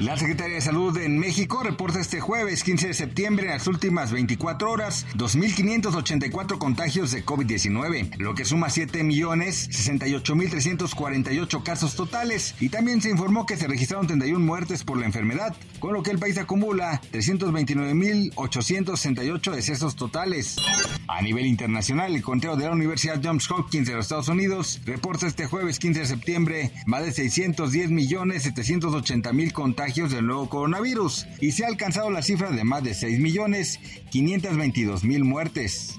La Secretaría de Salud en México reporta este jueves 15 de septiembre en las últimas 24 horas 2.584 contagios de COVID-19, lo que suma 7.068.348 casos totales y también se informó que se registraron 31 muertes por la enfermedad, con lo que el país acumula 329.868 decesos totales. A nivel internacional, el conteo de la Universidad Johns Hopkins de los Estados Unidos reporta este jueves 15 de septiembre más de 610.780.000 contagios del nuevo coronavirus y se ha alcanzado la cifra de más de 6 millones 522 mil muertes.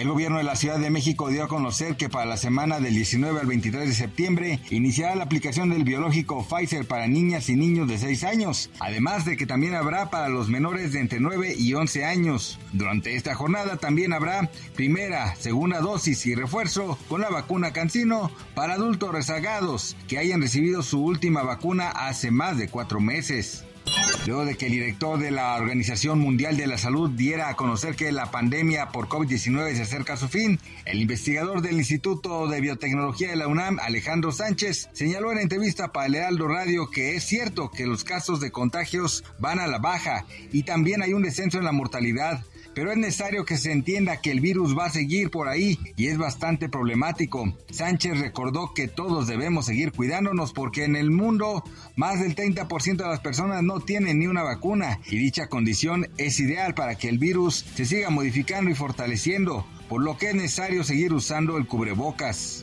El gobierno de la Ciudad de México dio a conocer que para la semana del 19 al 23 de septiembre iniciará la aplicación del biológico Pfizer para niñas y niños de 6 años, además de que también habrá para los menores de entre 9 y 11 años. Durante esta jornada también habrá primera, segunda dosis y refuerzo con la vacuna Cancino para adultos rezagados que hayan recibido su última vacuna hace más de cuatro meses. Luego de que el director de la Organización Mundial de la Salud diera a conocer que la pandemia por COVID-19 se acerca a su fin, el investigador del Instituto de Biotecnología de la UNAM, Alejandro Sánchez, señaló en entrevista para el Heraldo Radio que es cierto que los casos de contagios van a la baja y también hay un descenso en la mortalidad, pero es necesario que se entienda que el virus va a seguir por ahí y es bastante problemático. Sánchez recordó que todos debemos seguir cuidándonos porque en el mundo más del 30% de las personas no tienen ni una vacuna y dicha condición es ideal para que el virus se siga modificando y fortaleciendo, por lo que es necesario seguir usando el cubrebocas.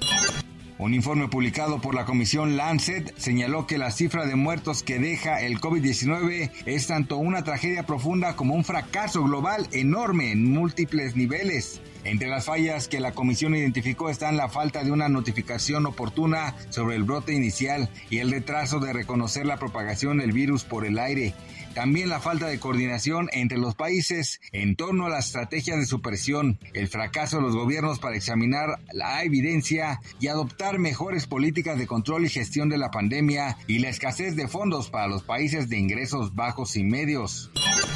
Un informe publicado por la Comisión Lancet señaló que la cifra de muertos que deja el COVID-19 es tanto una tragedia profunda como un fracaso global enorme en múltiples niveles. Entre las fallas que la comisión identificó están la falta de una notificación oportuna sobre el brote inicial y el retraso de reconocer la propagación del virus por el aire. También la falta de coordinación entre los países en torno a las estrategias de supresión, el fracaso de los gobiernos para examinar la evidencia y adoptar mejores políticas de control y gestión de la pandemia y la escasez de fondos para los países de ingresos bajos y medios.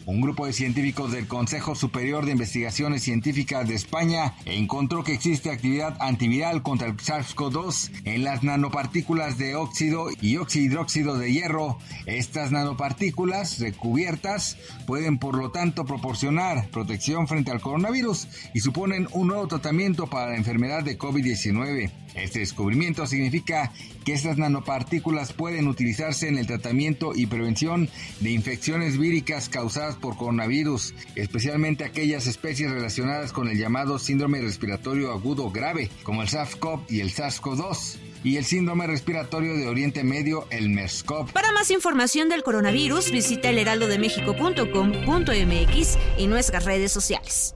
Un grupo de científicos del Consejo Superior de Investigaciones Científicas de España encontró que existe actividad antiviral contra el SARS-CoV-2 en las nanopartículas de óxido y oxihidróxido de hierro. Estas nanopartículas cubiertas pueden por lo tanto proporcionar protección frente al coronavirus y suponen un nuevo tratamiento para la enfermedad de COVID-19. Este descubrimiento significa que estas nanopartículas pueden utilizarse en el tratamiento y prevención de infecciones víricas causadas por coronavirus, especialmente aquellas especies relacionadas con el llamado síndrome respiratorio agudo grave, como el SARS-CoV y el SARS-CoV-2 y el síndrome respiratorio de Oriente Medio, el MERS-CoV. Para más información del coronavirus, visita elheraldodemexico.com.mx y nuestras redes sociales.